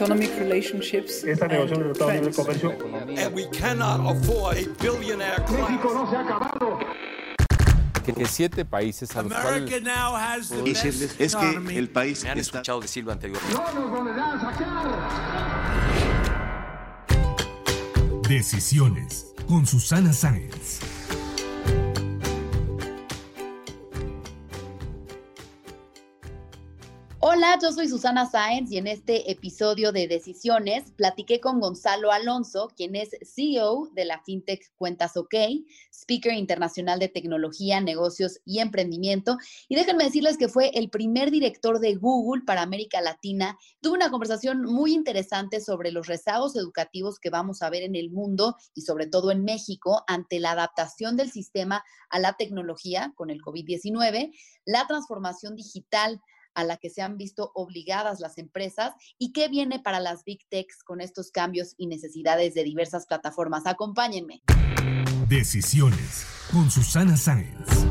Economic relationships Esta negociación de. Comercio And we cannot afford a billionaire class. no se ha acabado. que, siete países a los cuales decirles es que el país Me han está escuchado decirlo anteriormente. No nos volverán a saquear. Decisiones con Susana Sáenz. Hola, yo soy Susana Sáenz y en este episodio de Decisiones platiqué con Gonzalo Alonso, quien es CEO de la FinTech Cuentas OK, speaker internacional de tecnología, negocios y emprendimiento. Y déjenme decirles que fue el primer director de Google para América Latina. Tuve una conversación muy interesante sobre los rezagos educativos que vamos a ver en el mundo y sobre todo en México ante la adaptación del sistema a la tecnología con el COVID-19, la transformación digital a la que se han visto obligadas las empresas y qué viene para las Big Techs con estos cambios y necesidades de diversas plataformas. Acompáñenme. Decisiones con Susana Sáenz.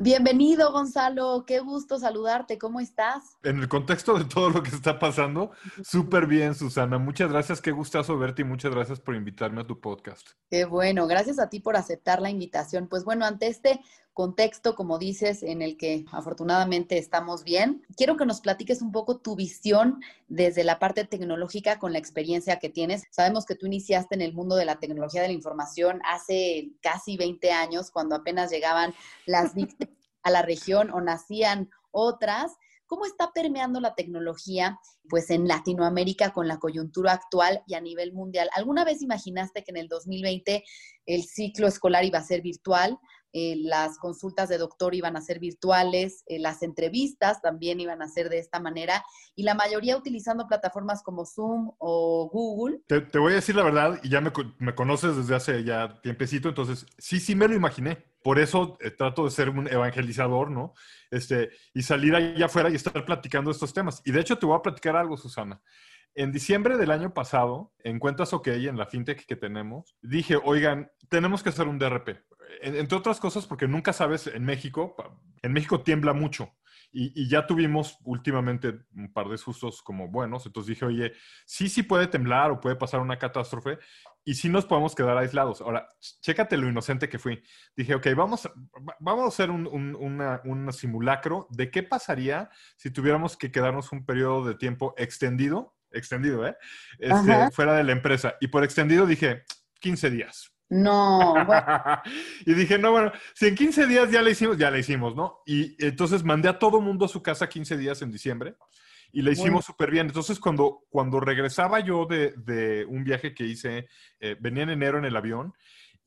Bienvenido, Gonzalo. Qué gusto saludarte. ¿Cómo estás? En el contexto de todo lo que está pasando, súper bien, Susana. Muchas gracias, qué gustazo verte y muchas gracias por invitarme a tu podcast. Qué bueno. Gracias a ti por aceptar la invitación. Pues bueno, ante este contexto, como dices, en el que afortunadamente estamos bien, quiero que nos platiques un poco tu visión desde la parte tecnológica con la experiencia que tienes. Sabemos que tú iniciaste en el mundo de la tecnología de la información hace casi 20 años, cuando apenas llegaban las a la región o nacían otras. ¿Cómo está permeando la tecnología pues en Latinoamérica con la coyuntura actual y a nivel mundial? ¿Alguna vez imaginaste que en el 2020 el ciclo escolar iba a ser virtual? Eh, las consultas de doctor iban a ser virtuales, eh, las entrevistas también iban a ser de esta manera y la mayoría utilizando plataformas como Zoom o Google. Te, voy a decir la verdad, y ya me, me conoces desde hace ya tiempecito, entonces sí, sí me lo imaginé. Por eso eh, trato de ser un evangelizador, ¿no? Este, y salir allá afuera y estar platicando estos temas. Y de hecho te voy a platicar algo, Susana. En diciembre del año pasado, en Cuentas OK, en la fintech que tenemos, dije, oigan, tenemos que hacer un DRP. En- entre otras cosas, porque nunca sabes, en México, en México tiembla mucho. Y, y ya tuvimos últimamente un par de sustos como buenos. Entonces dije, oye, sí, sí puede temblar o puede pasar una catástrofe y sí nos podemos quedar aislados. Ahora, chécate lo inocente que fui. Dije, ok, vamos, vamos a hacer un, un- una- un simulacro de qué pasaría si tuviéramos que quedarnos un periodo de tiempo extendido, extendido, ¿eh? Este, fuera de la empresa. Y por extendido dije, 15 días. No, bueno, y dije, no, bueno, si en 15 días ya le hicimos, ya le hicimos, ¿no? Y entonces mandé a todo mundo a su casa 15 días en diciembre y le hicimos súper bien. Entonces, cuando, cuando regresaba yo de, de un viaje que hice, eh, venía en enero en el avión,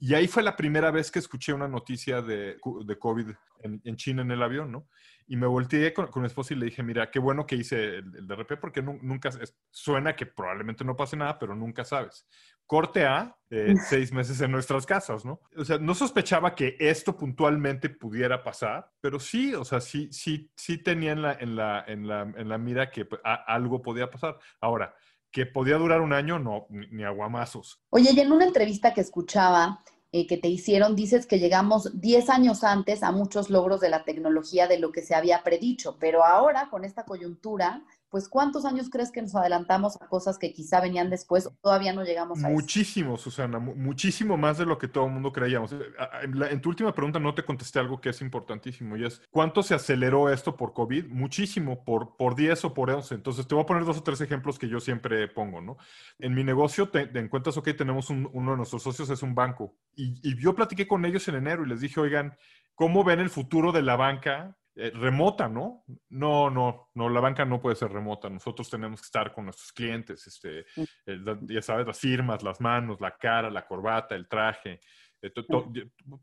y ahí fue la primera vez que escuché una noticia de, de COVID en, en China en el avión, ¿no? Y me volteé con, con mi esposa y le dije, mira, qué bueno que hice el, el DRP porque nu- nunca, es- suena que probablemente no pase nada, pero nunca sabes. Corte A, eh, seis meses en nuestras casas, ¿no? O sea, no sospechaba que esto puntualmente pudiera pasar, pero sí, o sea, sí, sí, sí tenía en la, en la, en la, en la mira que pues, a- algo podía pasar. Ahora, que podía durar un año, no, ni, aguamazos. Oye, y en una entrevista que escuchaba eh, que te hicieron, dices que llegamos 10 años antes a muchos logros de la tecnología de lo que se había predicho, pero ahora con esta coyuntura, pues ¿cuántos años crees que nos adelantamos a cosas que quizá venían después todavía no llegamos a? Muchísimo, Susana, mu- muchísimo más de lo que todo el mundo creíamos. Eh, En, en tu última pregunta no te contesté algo que es importantísimo y es, ¿cuánto se aceleró esto por COVID? Muchísimo, por, por 10 o por 11. Entonces, te voy a poner dos o tres ejemplos que yo siempre pongo, ¿no? En mi negocio, te, te encuentras, ok, tenemos un- uno de nuestros socios, es un banco. Y, y yo platiqué con ellos en enero y les dije, oigan, ¿cómo ven el futuro de la banca eh, remota, ¿no? No, no, no, la banca no puede ser remota. Nosotros tenemos que estar con nuestros clientes, este, eh, la- ya sabes, las firmas, las manos, la cara, la corbata, el traje. Eh, tú, tú-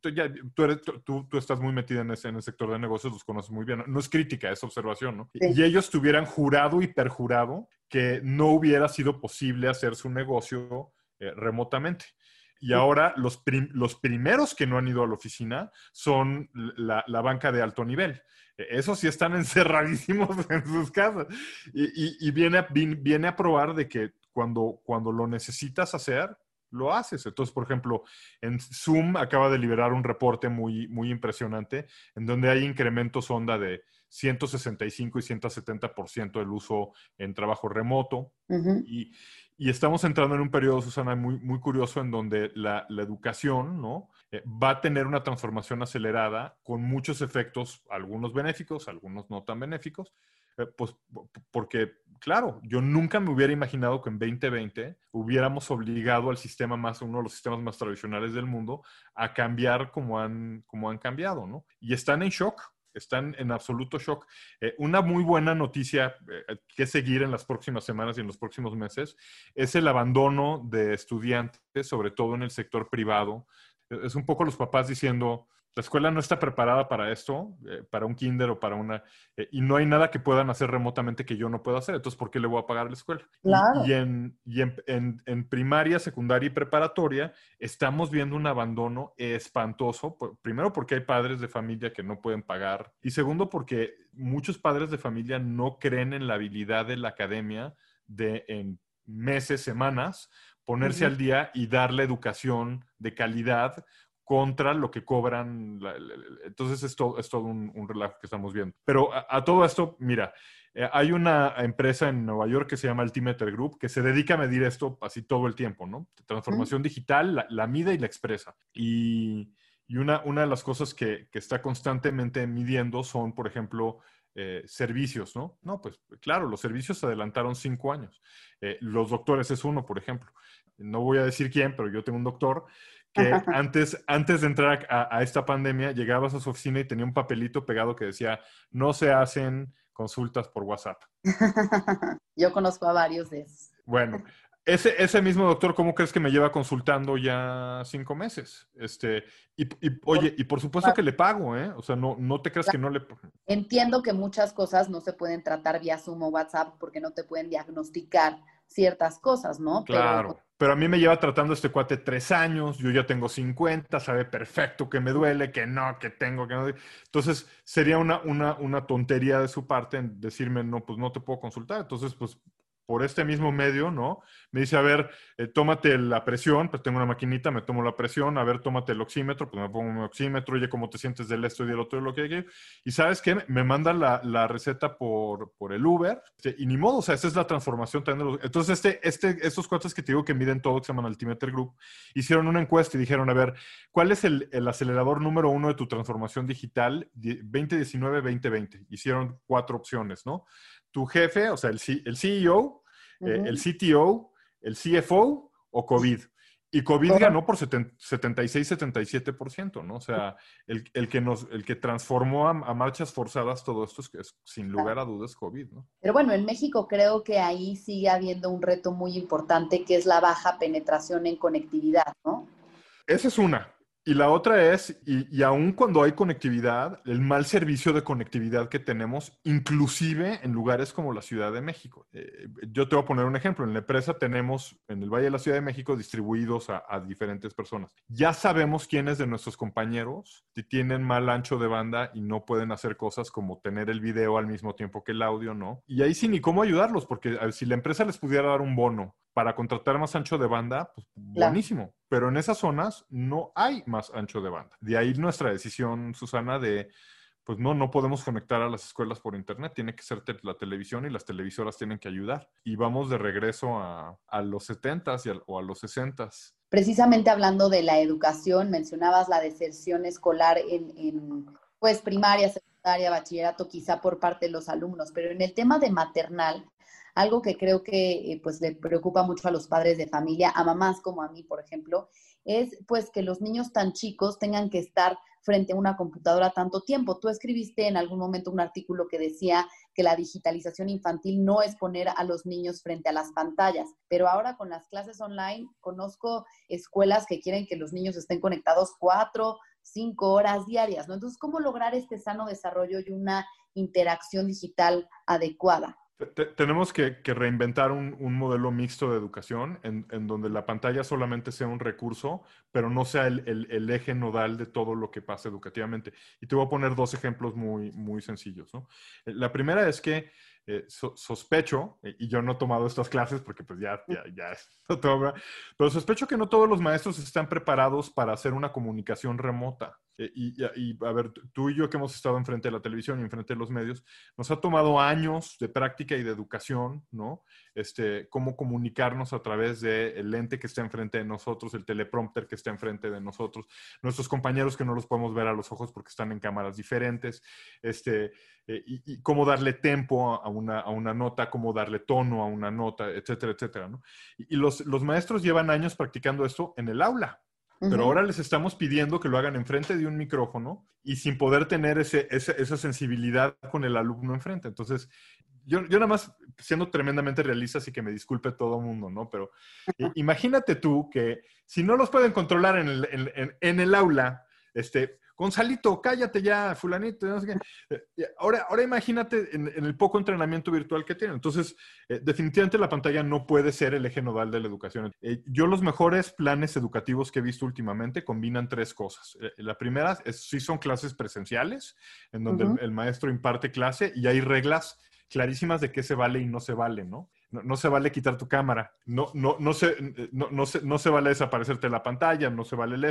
tú ya- tú eres- tú- tú- tú estás muy metida en ese, en el sector de negocios, los conoces muy bien. No es crítica, es observación, ¿no? Sí. Y ellos tuvieran jurado y perjurado que no hubiera sido posible hacer su negocio eh, remotamente. Y ahora los, prim- los primeros que no han ido a la oficina son la, la banca de alto nivel. Eh, Esos sí están encerradísimos en sus casas. Y, y- y viene, a, viene a probar de que cuando, cuando lo necesitas hacer, lo haces. Entonces, por ejemplo, en Zoom acaba de liberar un reporte muy, muy impresionante en donde hay incrementos onda de 165 y 170% del uso en trabajo remoto. Ujú. Y, y estamos entrando en un periodo, Susana, muy, muy curioso en donde la, educación ¿no? Eh, va a tener una transformación acelerada con muchos efectos, algunos benéficos, algunos no tan benéficos. eh, pues porque, claro, yo nunca me hubiera imaginado que en 2020 hubiéramos obligado al sistema más, uno de los sistemas más tradicionales del mundo, a cambiar como han, como han cambiado, ¿no? Y están en shock, están en absoluto shock. Eh, una muy buena noticia eh, que seguir en las próximas semanas y en los próximos meses es el abandono de estudiantes, sobre todo en el sector privado. Eh, Es un poco los papás diciendo, la escuela no está preparada para esto, eh, para un kinder o para una, eh, y no hay nada que puedan hacer remotamente que yo no pueda hacer, entonces ¿por qué le voy a pagar a la escuela? Y- Claro. Y, en, y en, en- en primaria, secundaria y preparatoria estamos viendo un abandono espantoso, por- primero porque hay padres de familia que no pueden pagar, y segundo porque muchos padres de familia no creen en la habilidad de la academia de en meses, semanas, ponerse al día y darle educación de calidad contra lo que cobran. la- la- la- entonces es todo, es todo un, un relajo que estamos viendo. Pero a, a todo esto, mira, eh, hay una empresa en Nueva York que se llama Altimeter Group que se dedica a medir esto así todo el tiempo, ¿no? Transformación digital, la, la mide y la expresa. Y, y una, una de las cosas que, que está constantemente midiendo son, por ejemplo, eh, servicios, ¿no? No, pues claro, los servicios se adelantaron cinco años. Eh, los doctores es uno, por ejemplo. No voy a decir quién, pero yo tengo un doctor que antes, antes de entrar a, a esta pandemia llegabas a su oficina y tenía un papelito pegado que decía, no se hacen consultas por WhatsApp. Yo conozco a varios de esos. Bueno, ese, ese mismo doctor, ¿cómo crees que me lleva consultando ya cinco meses? Este, y, y, oye, y por supuesto que le pago, ¿eh? O sea, no, no te creas que no le... Entiendo que muchas cosas no se pueden tratar vía Zoom o WhatsApp porque no te pueden diagnosticar ciertas cosas, ¿no? Claro. Pero, a mí me lleva tratando este cuate tres años, yo ya tengo 50, sabe perfecto que me duele, que no, que tengo, que no. Entonces, sería una, una, una tontería de su parte en decirme, no, pues no te puedo consultar. Entonces, pues por este mismo medio, ¿no? Me dice, a ver, eh, tómate la presión, pues tengo una maquinita, me tomo la presión, a ver, tómate el oxímetro, pues me pongo mi oxímetro, oye, cómo te sientes del esto y del otro y lo que hay. Y sabes qué, me manda la, receta por, por el Uber, este, y ni modo, o sea, esa es la transformación también de los... Entonces, este, este, estos cuates que te digo que miden todo, que se llaman Altimeter Group, hicieron una encuesta y dijeron, a ver, ¿cuál es el, el acelerador número uno de tu transformación digital 2019-2020? Hicieron cuatro opciones, ¿no? Tu jefe, o sea, el, C- el CEO, eh, el CTO, el CFO o COVID. Y COVID ganó por 76-77%, ¿no? O sea, el, el que nos, el que transformó a, a marchas forzadas todo esto es, que es, sin lugar a dudas COVID, ¿no? Pero bueno, en México creo que ahí sigue habiendo un reto muy importante que es la baja penetración en conectividad, ¿no? Esa es una. Y la otra es, y, y aun cuando hay conectividad, el mal servicio de conectividad que tenemos, inclusive en lugares como la Ciudad de México. Eh, yo te voy a poner un ejemplo. En la empresa tenemos en el Valle de la Ciudad de México distribuidos a, a diferentes personas. Ya sabemos quiénes de nuestros compañeros tienen mal ancho de banda y no pueden hacer cosas como tener el video al mismo tiempo que el audio, ¿no? Y ahí sí ni cómo ayudarlos, porque si la empresa les pudiera dar un bono para contratar más ancho de banda, pues Claro. buenísimo. Pero en esas zonas no hay más ancho de banda. De ahí nuestra decisión, Susana, de pues no, no podemos conectar a las escuelas por internet, tiene que ser te- la televisión y las televisoras tienen que ayudar. Y vamos de regreso a, a los 70s y al- o a los 60s. Precisamente hablando de la educación, mencionabas la deserción escolar en, en, pues primaria, secundaria, bachillerato, quizá por parte de los alumnos, pero en el tema de maternal, algo que creo que eh, pues le preocupa mucho a los padres de familia, a mamás como a mí, por ejemplo, es pues que los niños tan chicos tengan que estar frente a una computadora tanto tiempo. Tú escribiste en algún momento un artículo que decía que la digitalización infantil no es poner a los niños frente a las pantallas, pero ahora con las clases online conozco escuelas que quieren que los niños estén conectados cuatro, cinco horas diarias, ¿no? Entonces, ¿cómo lograr este sano desarrollo y una interacción digital adecuada? Tenemos que, reinventar un, modelo mixto de educación en, donde la pantalla solamente sea un recurso, pero no sea el, eje nodal de todo lo que pasa educativamente. Y te voy a poner dos ejemplos muy, muy sencillos. La primera es que eh, sospecho, eh, y yo no he tomado estas clases porque pues ya, ya, ya no todo, pero sospecho que no todos los maestros están preparados para hacer una comunicación remota. Eh, y, y, a ver, tú y yo que hemos estado enfrente de la televisión y enfrente de los medios, nos ha tomado años de práctica y de educación, ¿no? Este, cómo comunicarnos a través del lente que está enfrente de nosotros, el teleprompter que está enfrente de nosotros, nuestros compañeros que no los podemos ver a los ojos porque están en cámaras diferentes, este, y, cómo darle tempo a una, a una, nota, cómo darle tono a una nota, etcétera, etcétera. ¿no? Y, los, los, maestros llevan años practicando esto en el aula, pero ahora les estamos pidiendo que lo hagan enfrente de un micrófono y sin poder tener ese, esa sensibilidad con el alumno enfrente. Entonces, yo, yo, nada más siendo tremendamente realista, así que me disculpe todo el mundo, ¿no? Pero imagínate tú que si no los pueden controlar en el, en, en el aula, este, Gonzalito, cállate ya, fulanito. No sé qué. Eh, ahora, ahora imagínate en, el poco entrenamiento virtual que tienen. Entonces, eh, definitivamente la pantalla no puede ser el eje nodal de la educación. Eh, yo los mejores planes educativos que he visto últimamente combinan tres cosas. la primera es si son clases presenciales, en donde el maestro imparte clase y hay reglas clarísimas de qué se vale y no se vale, ¿no? No, se vale quitar tu cámara, no, no, no, se, no, no, se, no se vale desaparecerte la pantalla, no se vale el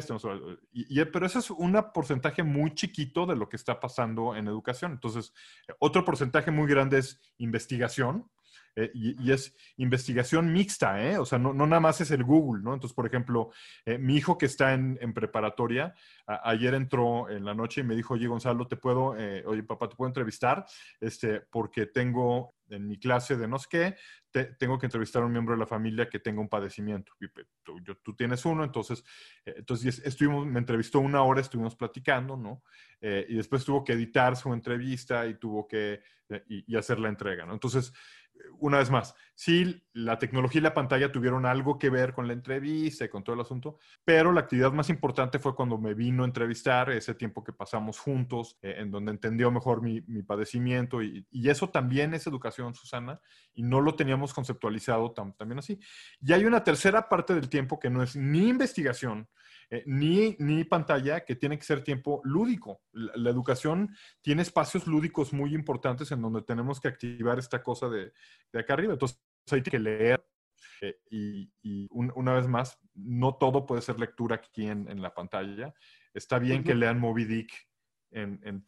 y, pero ese es un porcentaje muy chiquito de lo que está pasando en educación. Entonces, otro porcentaje muy grande es investigación, eh, y, es investigación mixta, ¿eh? O sea, no, nada más es el Google, ¿no? Entonces, por ejemplo, eh, mi hijo que está en, preparatoria, ayer entró en la noche y me dijo, oye, Gonzalo, te puedo, eh, oye, papá, te puedo entrevistar, este, porque tengo en mi clase de no sé qué, tengo que entrevistar a un miembro de la familia que tenga un padecimiento. Y, pues, tú, tú, tienes uno, entonces, entonces estuvimos, me entrevistó una hora, estuvimos platicando, ¿no? y después tuvo que editar su entrevista y tuvo que, y, y hacer la entrega, ¿no? Entonces, una vez más, sí, la tecnología y la pantalla tuvieron algo que ver con la entrevista con todo el asunto, pero la actividad más importante fue cuando me vino a entrevistar, ese tiempo que pasamos juntos, eh, en donde entendió mejor mi, padecimiento y, eso también es educación, Susana, y no lo teníamos conceptualizado también así. Y hay una tercera parte del tiempo que no es ni investigación, eh, ni, ni pantalla, que tiene que ser tiempo lúdico. La, educación tiene espacios lúdicos muy importantes en donde tenemos que activar esta cosa de, de acá arriba. Entonces hay que leer. Eh, y, una vez más, no todo puede ser lectura aquí en, en la pantalla. Está bien que lean Moby Dick en, en,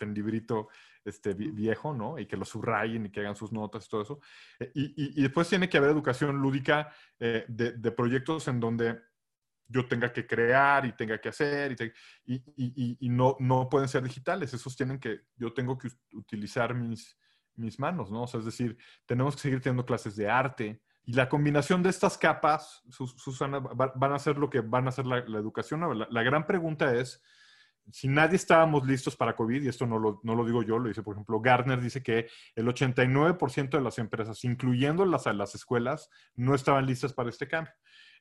en librito este, viejo, ¿no? Y que lo subrayen y que hagan sus notas y todo eso. Eh, y, y, después tiene que haber educación lúdica de, de, proyectos en donde yo tenga que crear y tenga que hacer y, no, no pueden ser digitales, esos tienen que, yo tengo que utilizar mis, mis manos, ¿no? O sea, es decir, tenemos que seguir teniendo clases de arte y la combinación de estas capas, Susana, van a ser lo que van a ser la, educación. La, la, gran pregunta es, si nadie estábamos listos para COVID, y esto no lo, no lo digo yo, lo dice, por ejemplo, Gartner dice que el 89% de las empresas, incluyendo las, las escuelas, no estaban listas para este cambio.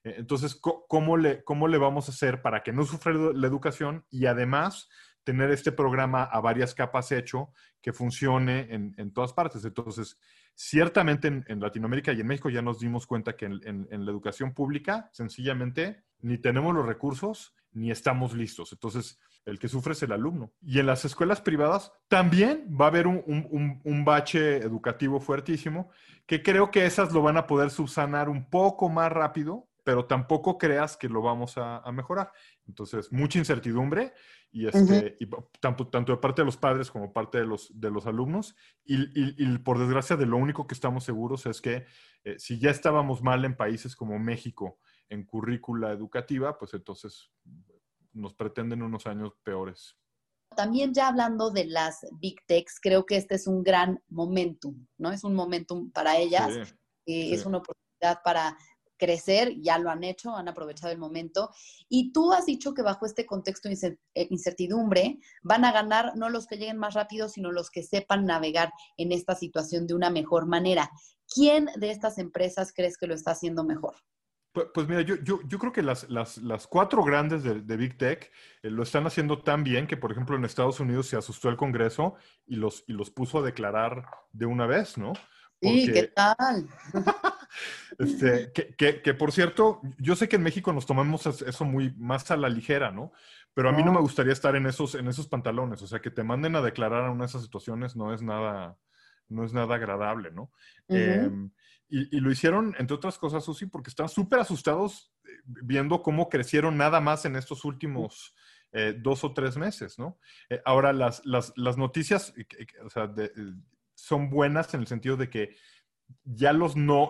Eh, entonces, ¿cómo le, ¿cómo le vamos a hacer para que no sufra la educación y además tener este programa a varias capas hecho que funcione en, todas partes? Entonces, ciertamente en, Latinoamérica y en México ya nos dimos cuenta que en, la educación pública, sencillamente, ni tenemos los recursos ni estamos listos. Entonces, el que sufre es el alumno. Y en las escuelas privadas también va a haber un, un, bache educativo fuertísimo, que creo que esas lo van a poder subsanar un poco más rápido pero tampoco creas que lo vamos a, mejorar. Entonces, mucha incertidumbre y, este, tanto, tanto, de parte de los padres como parte de los, de los alumnos. Y, por desgracia, de lo único que estamos seguros es que eh, si ya estábamos mal en países como México en currícula educativa, pues entonces nos pretenden unos años peores. También ya hablando de las Big Techs, creo que este es un gran momentum, ¿no? Es un momentum para ellas. Eh, es una oportunidad para crecer, ya lo han hecho, han aprovechado el momento. Y tú has dicho que bajo este contexto de eh, incertidumbre van a ganar no los que lleguen más rápido, sino los que sepan navegar en esta situación de una mejor manera. ¿Quién de estas empresas crees que lo está haciendo mejor? Pues, pues mira, yo, yo, yo creo que las, las, las cuatro grandes de, de Big Tech eh, lo están haciendo tan bien que, por ejemplo, en Estados Unidos se asustó el Congreso y los, y los puso a declarar de una vez, ¿no? Sí, Porque- ¿qué tal? Este, que, que- que, por cierto, yo sé que en México nos tomamos es- eso muy más a la ligera, ¿no? Pero a mí no No. me gustaría estar en esos, en esos pantalones. O sea, que te manden a declarar a una de esas situaciones no es nada, no es nada agradable, ¿no? Em, y, y lo hicieron, entre otras cosas, Susi, porque estaban súper asustados eh, viendo cómo crecieron nada más en estos últimos eh, dos o tres meses, ¿no? Eh, ahora, las, las, las noticias que- que, o sea, de- son buenas en el sentido de que ya los no,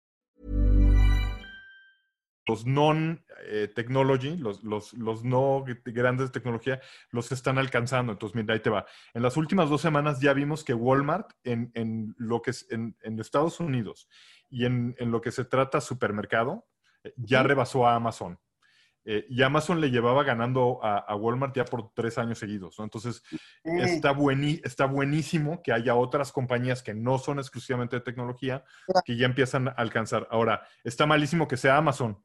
los non-technology, los, los, los no grandes de tecnología, los están alcanzando. Entonces, mira, ahí te va. En las últimas dos semanas ya vimos que Walmart en, en lo que es en, en Estados Unidos y en, en, lo que se trata supermercado, eh, ya rebasó a Amazon. Eh, y Amazon le llevaba ganando a, a, Walmart ya por tres años seguidos. ¿no? Entonces, Mm. está, buení, está buenísimo que haya otras compañías que no son exclusivamente de tecnología que ya empiezan a alcanzar. Ahora, está malísimo que sea Amazon.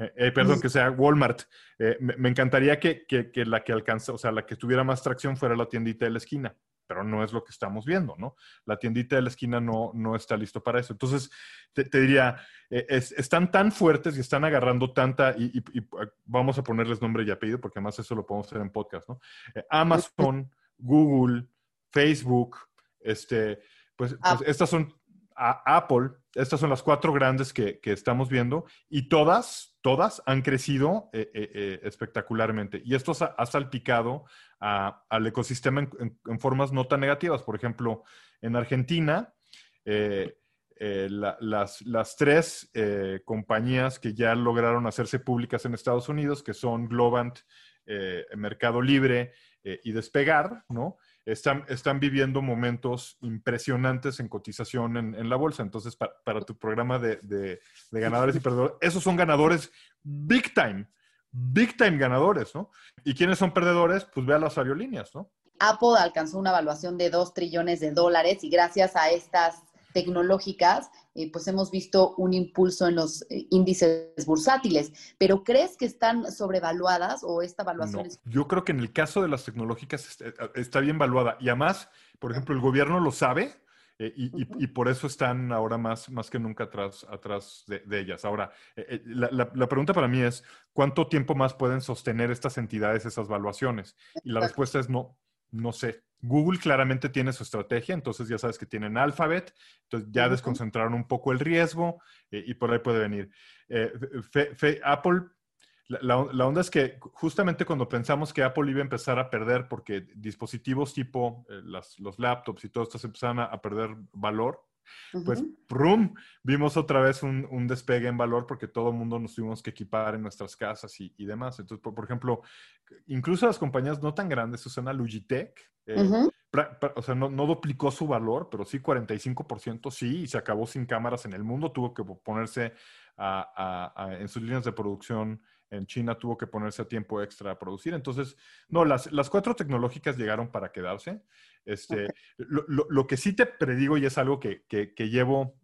Eh, eh, perdón, que sea Walmart. Eh, me, me, encantaría que, que, que, la que alcanza, o sea, la que tuviera más tracción fuera la tiendita de la esquina, pero no es lo que estamos viendo, ¿no? La tiendita de la esquina no, no está listo para eso. Entonces, te, te diría, es, están tan fuertes y están agarrando tanta, y, y, y, vamos a ponerles nombre y apellido, porque además eso lo podemos hacer en podcast, ¿no? Amazon, Google, Facebook, este, pues, pues estas son a Apple, estas son las cuatro grandes que, que, estamos viendo y todas, todas han crecido eh, eh, eh, espectacularmente. Y esto ha, salpicado al ecosistema en, formas no tan negativas. Por ejemplo, en Argentina, la, las, las, tres compañías que ya lograron hacerse públicas en Estados Unidos, que son Globant, Mercado Libre y Despegar, ¿no? Están, están viviendo momentos impresionantes en cotización en, en la bolsa. Entonces, para, para tu programa de, de, de, ganadores y perdedores, esos son ganadores big time, big time ganadores, ¿no? ¿Y quiénes son perdedores? Pues ve a las aerolíneas, ¿no? Apple alcanzó una evaluación de 2 trillones de dólares y gracias a estas tecnológicas, eh, pues hemos visto un impulso en los eh, índices bursátiles. ¿Pero crees que están sobrevaluadas o esta evaluación no, es... Yo creo que en el caso de las tecnológicas está, está bien valuada y además, por ejemplo, el gobierno lo sabe eh, y, y, y, por eso están ahora más, más que nunca atrás, atrás de, de ellas. Ahora, eh, la, la, la, pregunta para mí es, ¿cuánto tiempo más pueden sostener estas entidades esas valuaciones? Y la respuesta es no, no sé. Google claramente tiene su estrategia, entonces ya sabes que tienen Alphabet, entonces ya uh -huh. desconcentraron un poco el riesgo eh, y por ahí puede venir. Eh, fe, fe, Apple, la, onda es que justamente cuando pensamos que Apple iba a empezar a perder porque dispositivos tipo eh, las, los laptops y todo esto se empezaron a, a perder valor, Uh -huh. pues, ¡prum! Vimos otra vez un, un, despegue en valor porque todo el mundo nos tuvimos que equipar en nuestras casas y, y demás. Entonces, por, por, ejemplo, incluso las compañías no tan grandes, Susana Logitech, eh, uh -huh. pra, pra, o sea, no, no, duplicó su valor, pero sí 45% sí, y se acabó sin cámaras en el mundo, tuvo que ponerse a, a, a, en sus líneas de producción en China tuvo que ponerse a tiempo extra a producir. Entonces, no, las, las cuatro tecnológicas llegaron para quedarse. Este, okay. lo, lo, lo, que sí te predigo, y es algo que, que, que, llevo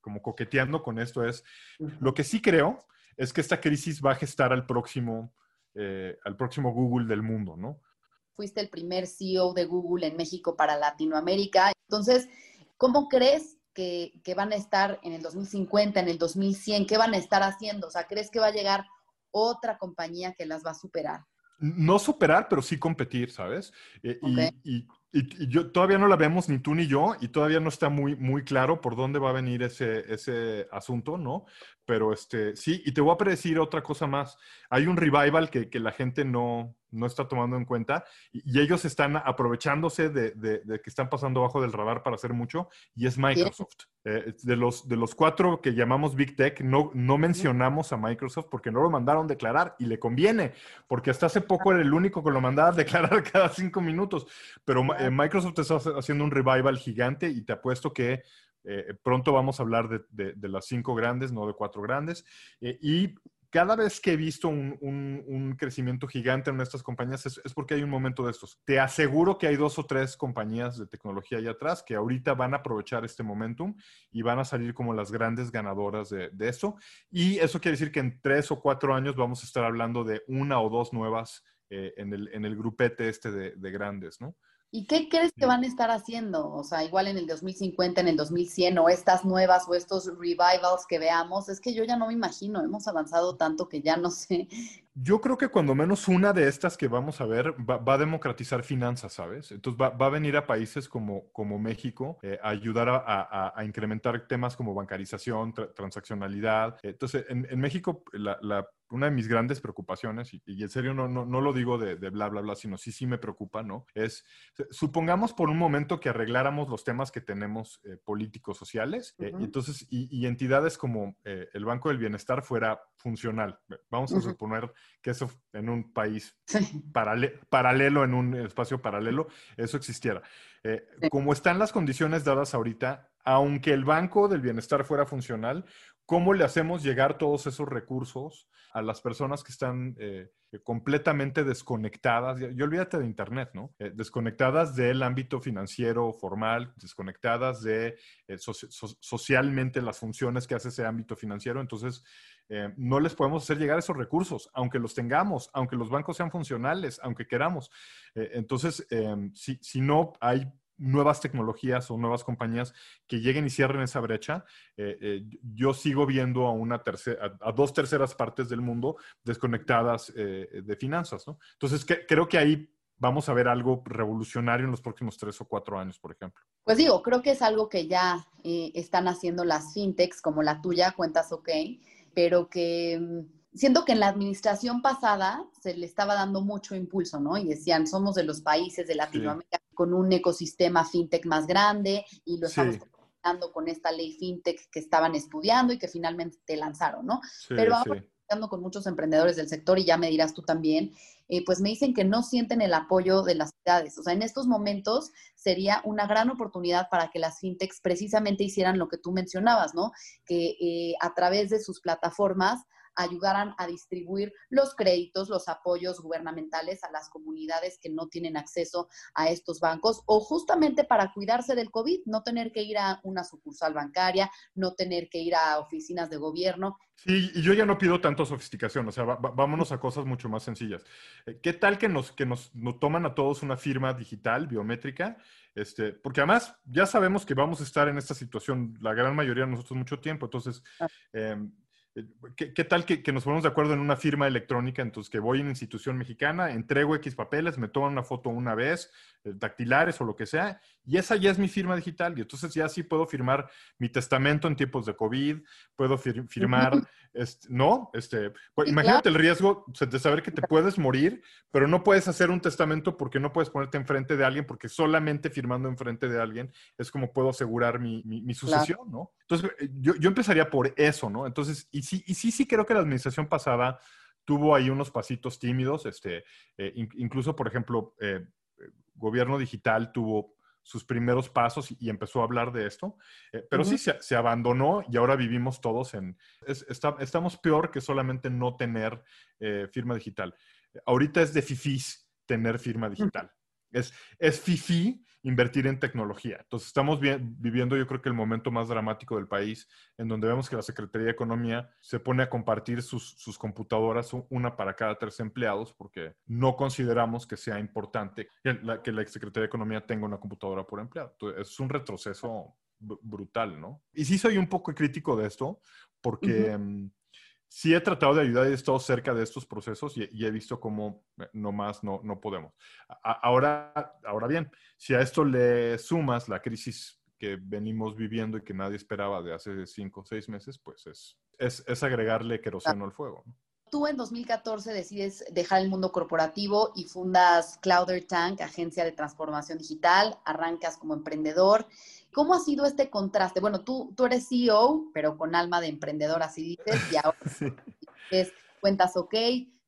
como coqueteando con esto, es uh -huh. lo que sí creo es que esta crisis va a gestar al próximo, eh, al próximo Google del mundo, ¿no? Fuiste el primer CEO de Google en México para Latinoamérica. Entonces, ¿cómo crees que, que van a estar en el 2050, en el 2100? ¿Qué van a estar haciendo? O sea, ¿crees que va a llegar otra compañía que las va a superar? No superar, pero sí competir, ¿sabes? Eh, okay. y, y, Y, y, yo todavía no la vemos ni tú ni yo y todavía no está muy, muy claro por dónde va a venir ese, ese asunto, ¿no? Pero este, sí, y te voy a predecir otra cosa más. Hay un revival que, que la gente no, no está tomando en cuenta y, y ellos están aprovechándose de, de, de, que están pasando bajo del radar para hacer mucho y es Microsoft. Eh, de, los, de los cuatro que llamamos Big Tech, no, no mencionamos a Microsoft porque no lo mandaron declarar y le conviene, porque hasta hace poco era el único que lo mandaba a declarar cada cinco minutos. Pero eh, Microsoft está haciendo un revival gigante y te apuesto que eh, pronto vamos a hablar de, las cinco grandes, no de cuatro grandes. Eh, y cada vez que he visto un, crecimiento gigante en estas compañías es, porque hay un momento de estos. Te aseguro que hay dos o tres compañías de tecnología allá atrás que ahorita van a aprovechar este momentum y van a salir como las grandes ganadoras de, de eso. Y eso quiere decir que en tres o cuatro años vamos a estar hablando de una o dos nuevas eh, en, el, en grupete este de, de grandes, ¿no? ¿Y qué crees que van a estar haciendo? O sea, igual en el 2050, en el 2100, o estas nuevas o estos revivals que veamos, es que yo ya no me imagino, hemos avanzado tanto que ya no sé. Yo creo que cuando menos una de estas que vamos a ver va, va a democratizar finanzas, ¿sabes? Entonces va, va, a venir a países como, como México eh, a ayudar a, a, a, incrementar temas como bancarización, tra transaccionalidad. Entonces, en, en México, la, la una de mis grandes preocupaciones, y, y en serio no, no, no, lo digo de, de, bla, bla, bla, sino sí, sí me preocupa, ¿no? Es, supongamos por un momento que arregláramos los temas que tenemos eh, políticos sociales, uh -huh. y entonces, y, y, entidades como eh, el Banco del Bienestar fuera funcional. Vamos a uh -huh. suponer que eso en un país sí. paralelo, paralelo, en un espacio paralelo, eso existiera. Eh, sí. Como están las condiciones dadas ahorita, aunque el Banco del Bienestar fuera funcional, ¿cómo le hacemos llegar todos esos recursos a las personas que están eh, completamente desconectadas? Y olvídate de Internet, ¿no? Eh, desconectadas del ámbito financiero formal, desconectadas de eh, so so socialmente las funciones que hace ese ámbito financiero. Entonces, eh, no les podemos hacer llegar esos recursos, aunque los tengamos, aunque los bancos sean funcionales, aunque queramos. Eh, entonces, eh, si, si no hay nuevas tecnologías o nuevas compañías que lleguen y cierren esa brecha, eh, eh, yo sigo viendo a, una tercera, a, dos terceras partes del mundo desconectadas eh, de finanzas. ¿no? Entonces, que, creo que ahí vamos a ver algo revolucionario en los próximos tres o cuatro años, por ejemplo. Pues digo, creo que es algo que ya están haciendo las fintechs como la tuya, Cuentas OK, pero que mm, siento que en la administración pasada se le estaba dando mucho impulso, ¿no? Y decían, somos de los países de Latinoamérica sí. con un ecosistema fintech más grande y lo estamos sí. con esta ley fintech que estaban estudiando y que finalmente te lanzaron, ¿no? Sí, Pero ahora hablando con muchos emprendedores del sector y ya me dirás tú también, eh, pues me dicen que no sienten el apoyo de las ciudades. O sea, en estos momentos sería una gran oportunidad para que las fintechs precisamente hicieran lo que tú mencionabas, ¿no? Que eh, a través de sus plataformas ayudaran a distribuir los créditos, los apoyos gubernamentales a las comunidades que no tienen acceso a estos bancos o justamente para cuidarse del COVID, no tener que ir a una sucursal bancaria, no tener que ir a oficinas de gobierno. Sí, y yo ya no pido tanto sofisticación, o sea, va, vámonos a cosas mucho más sencillas. Eh, ¿Qué tal que nos, que nos, nos toman a todos una firma digital, biométrica? Este, porque además ya sabemos que vamos a estar en esta situación, la gran mayoría de nosotros, mucho tiempo. Entonces, eh, ¿Qué, ¿Qué, tal que, que, nos ponemos de acuerdo en una firma electrónica? Entonces, que voy a una institución mexicana, entrego X papeles, me toman una foto una vez, eh, dactilares o lo que sea, y esa ya es mi firma digital. Y entonces ya sí puedo firmar mi testamento en tiempos de COVID, puedo fir firmar, este, ¿no? Este, pues, imagínate el riesgo de saber que te puedes morir, pero no puedes hacer un testamento porque no puedes ponerte enfrente de alguien, porque solamente firmando enfrente de alguien es como puedo asegurar mi, mi, mi sucesión. ¿no? Entonces, eh, yo, yo empezaría por eso, ¿no? Entonces, y sí, y sí, sí creo que la administración pasada tuvo ahí unos pasitos tímidos, este, eh, in, incluso, por ejemplo, eh, gobierno digital tuvo sus primeros pasos y, empezó a hablar de esto, eh, pero uh -huh. sí se, se, abandonó y ahora vivimos todos en, es, está, estamos peor que solamente no tener eh, firma digital. Ahorita es de fifís tener firma digital. Uh -huh. Es, es fifí invertir en tecnología. Entonces estamos viviendo yo creo que el momento más dramático del país, en donde vemos que la Secretaría de Economía se pone a compartir sus, sus computadoras, una para cada tres empleados, porque no consideramos que sea importante que la, que la Secretaría de Economía tenga una computadora por empleado. Entonces, es un retroceso brutal, ¿no? Y sí soy un poco crítico de esto, porque... Uh -huh sí he tratado de ayudar y he estado cerca de estos procesos y, he visto cómo eh, no más no, no podemos. Ahora, ahora bien, si a esto le sumas la crisis que venimos viviendo y que nadie esperaba de hace cinco o seis meses, pues es, es, es agregarle queroseno al fuego. ¿no? Tú en 2014 decides dejar el mundo corporativo y fundas Clouder Tank, agencia de transformación digital, arrancas como emprendedor. ¿Cómo ha sido este contraste? Bueno, tú, tú eres CEO, pero con alma de emprendedor, así dices, y ahora Sí. es Cuentas OK,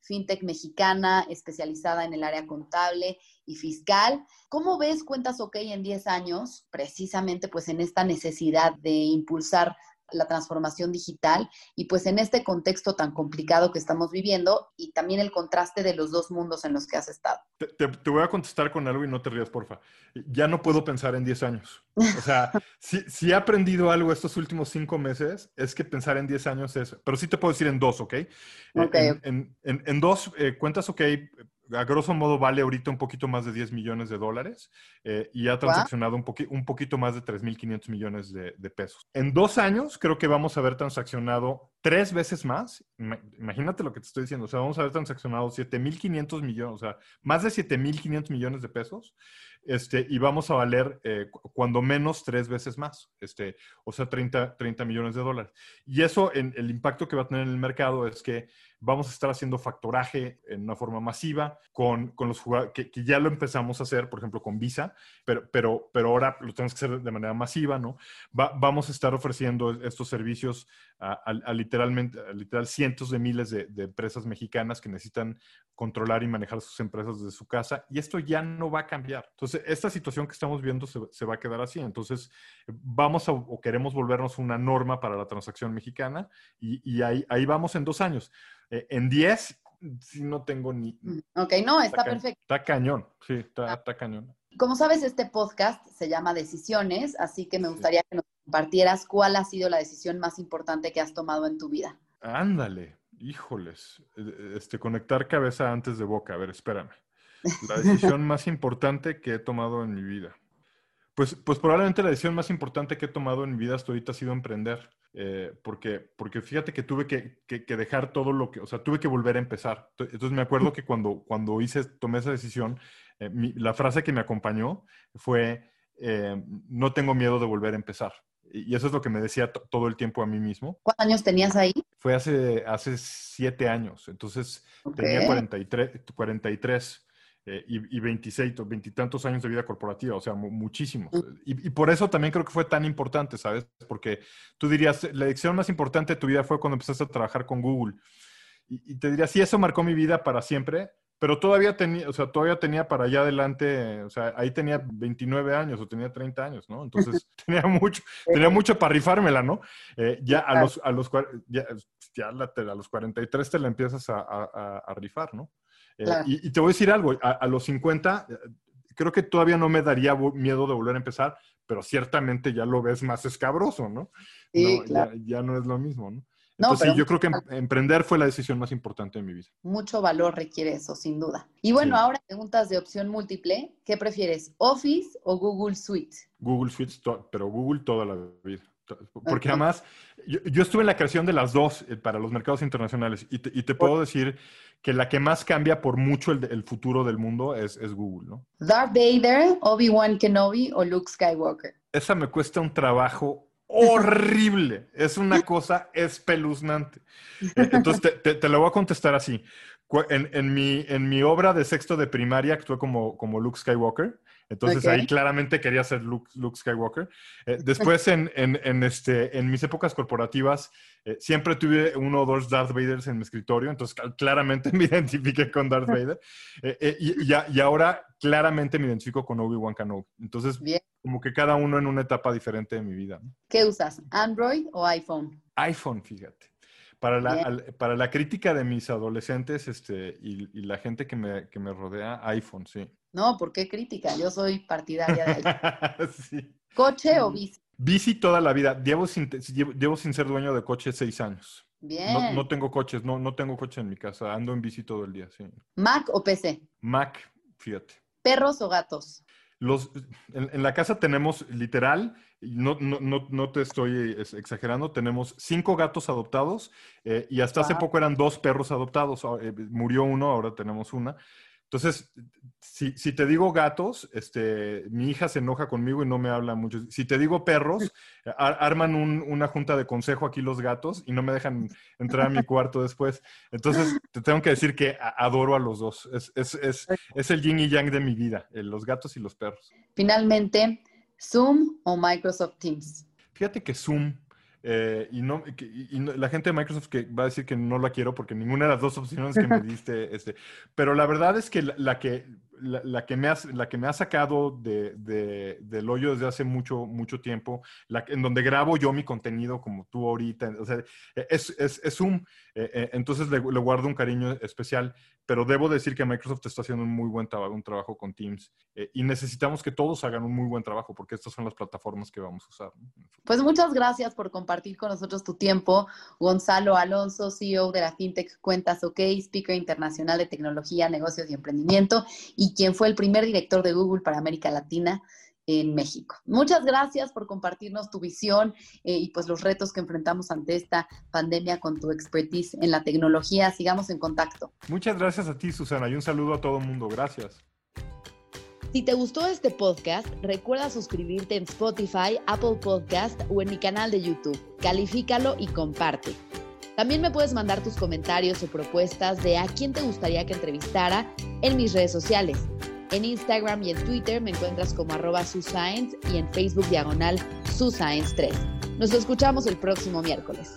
fintech mexicana especializada en el área contable y fiscal. ¿Cómo ves Cuentas OK en 10 años, precisamente pues en esta necesidad de impulsar la transformación digital y pues en este contexto tan complicado que estamos viviendo y también el contraste de los dos mundos en los que has estado? Te, te- te voy a contestar con algo y no te rías, porfa. Ya no puedo pensar en 10 años. O sea, si, si he aprendido algo estos últimos cinco meses, es que pensar en 10 años es, pero sí te puedo decir en dos, ¿ok? Ok. En, en- en- en dos, eh, cuentas, ok, a grosso modo vale ahorita un poquito más de 10 millones de dólares eh, y ha transaccionado un, poqui- un poquito más de 3.500 millones de, de pesos. En dos años creo que vamos a haber transaccionado tres veces más. Ima- Imagínate lo que te estoy diciendo. O sea, vamos a haber transaccionado 7.500 millones, o sea, más de 7.500 millones de pesos. Este, y vamos a valer eh, cu- cuando menos tres veces más, este, o sea, 30, 30 millones de dólares. Y eso, en, el impacto que va a tener en el mercado es que vamos a estar haciendo factoraje en una forma masiva con, con los jugadores, que, que ya lo empezamos a hacer, por ejemplo, con Visa, pero, pero, pero ahora lo tenemos que hacer de manera masiva, ¿no? Va- vamos a estar ofreciendo estos servicios a, a- a literalmente, a literal cientos de miles de, de empresas mexicanas que necesitan controlar y manejar sus empresas desde su casa y esto ya no va a cambiar. Entonces, esta situación que estamos viendo se, se va a quedar así. Entonces, vamos a, o queremos volvernos una norma para la transacción mexicana y, y ahí, ahí vamos en dos años. Eh, en diez, sí no tengo ni... Ok, no, está perfecto. Está cañón, sí, está, está cañón. Como sabes, este podcast se llama Decisiones, así que me gustaría que nos compartieras cuál ha sido la decisión más importante que has tomado en tu vida. Ándale, híjoles. Eh, Este, conectar cabeza antes de boca. A ver, espérame. La decisión más importante que he tomado en mi vida. Pues, pues probablemente la decisión más importante que he tomado en mi vida hasta ahorita ha sido emprender. Eh, porque, porque fíjate que tuve que, que- que dejar todo lo que, o sea, tuve que volver a empezar. Ento- Entonces me acuerdo que cuando, cuando hice, tomé esa decisión, eh, mi- la frase que me acompañó fue, eh, no tengo miedo de volver a empezar. Y, y eso es lo que me decía to- todo el tiempo a mí mismo. ¿Cuántos años tenías ahí? Fue hace, hace siete años, entonces Ok. tenía 43, 43 eh, y, y 26, o veintitantos años de vida corporativa, o sea, mu- muchísimos. Y, y por eso también creo que fue tan importante, ¿sabes? Porque tú dirías, la lección más importante de tu vida fue cuando empezaste a trabajar con Google. Y, y te diría, sí, eso marcó mi vida para siempre, pero todavía tenía, o sea, todavía tenía para allá adelante, o sea, ahí tenía 29 años o tenía 30 años, ¿no? Entonces tenía mucho, tenía mucho para rifármela, ¿no? Eh, ya a los, a los, ya, ya la- a los 43 te la empiezas a- a- a rifar, ¿no? Eh, Claro. y, y te voy a decir algo, a, a los 50 eh, creo que todavía no me daría miedo de volver a empezar, pero ciertamente ya lo ves más escabroso, ¿no? Sí, No, claro. ya, ya no es lo mismo, ¿no? No, Entonces, sí, yo creo que em- emprender fue la decisión más importante de mi vida. Mucho valor requiere eso, sin duda. Y bueno, Sí. ahora preguntas de opción múltiple. ¿Qué prefieres, Office o Google Suite? Google Suite, pero Google toda la vida. Porque además, yo, yo estuve en la creación de las dos eh, para los mercados internacionales y te, y te puedo decir que la que más cambia por mucho el, el futuro del mundo es, es Google, ¿no? Darth Vader, Obi-Wan Kenobi o Luke Skywalker. Esa me cuesta un trabajo horrible. Es una cosa espeluznante. Eh, Entonces, te, te, te lo voy a contestar así. En, en mi, en mi obra de sexto de primaria actué como, como Luke Skywalker. Entonces ahí claramente quería ser Luke, Luke Skywalker. Eh, después en, en, en, este, en mis épocas corporativas eh, siempre tuve uno o dos Darth Vaders en mi escritorio, entonces cl- claramente me identifiqué con Darth Vader. Eh, y, y y ahora claramente me identifico con Obi-Wan Kenobi. Entonces, Bien. como que cada uno en una etapa diferente de mi vida. ¿no? ¿Qué usas, Android o iPhone? iPhone, fíjate. Para la, al- para la crítica de mis adolescentes este, y, y la gente que me, que me rodea, iPhone, sí. No, ¿por qué crítica? Yo soy partidaria de sí. ¿Coche o bici? Bici toda la vida. Llevo sin, llevo, llevo sin ser dueño de coche seis años. Bien. No, no tengo coches, no, no tengo coche en mi casa. Ando en bici todo el día, sí. ¿Mac o PC? Mac, fíjate. ¿Perros o gatos? Los, en, en la casa tenemos literal, no, no, no, no te estoy es- exagerando, tenemos cinco gatos adoptados eh, y hasta hace poco eran dos perros adoptados. ah, eh, murió uno, ahora tenemos una. Entonces, si, si te digo gatos, este, mi hija se enoja conmigo y no me habla mucho. Si te digo perros, ar- arman un- una junta de consejo aquí los gatos y no me dejan entrar a mi cuarto después. Entonces, te tengo que decir que adoro a los dos. Es, es, es, es el yin y yang de mi vida, eh, los gatos y los perros. Finalmente, Zoom o Microsoft Teams. Fíjate que Zoom, eh, y, no, que- y- y no- la gente de Microsoft que va a decir que no la quiero porque ninguna de las dos opciones que me diste, este, pero la verdad es que la, la que, la, la que, me ha, la que me ha sacado de, de- del hoyo desde hace mucho, mucho tiempo, la, en donde grabo yo mi contenido como tú ahorita, o sea, es, es, es Zoom, eh, eh, entonces le, le guardo un cariño especial, pero debo decir que Microsoft está haciendo un muy buen trabajo, un trabajo con Teams, eh, y necesitamos que todos hagan un muy buen trabajo porque estas son las plataformas que vamos a usar. Pues muchas gracias por compartir con nosotros tu tiempo. Gonzalo Alonso, CEO de la FinTech Cuentas OK, speaker internacional de tecnología, negocios y emprendimiento, y quien fue el primer director de Google para América Latina en México. Muchas gracias por compartirnos tu visión eh, y pues los retos que enfrentamos ante esta pandemia con tu expertise en la tecnología. Sigamos en contacto. Muchas gracias a ti, Susana, y un saludo a todo el mundo. Gracias. Si te gustó este podcast, recuerda suscribirte en Spotify, Apple Podcast o en mi canal de YouTube. Califícalo y comparte. También me puedes mandar tus comentarios o propuestas de a quién te gustaría que entrevistara en mis redes sociales. En Instagram y en Twitter me encuentras como arroba suscience y en Facebook diagonal suscience3. Nos escuchamos el próximo miércoles.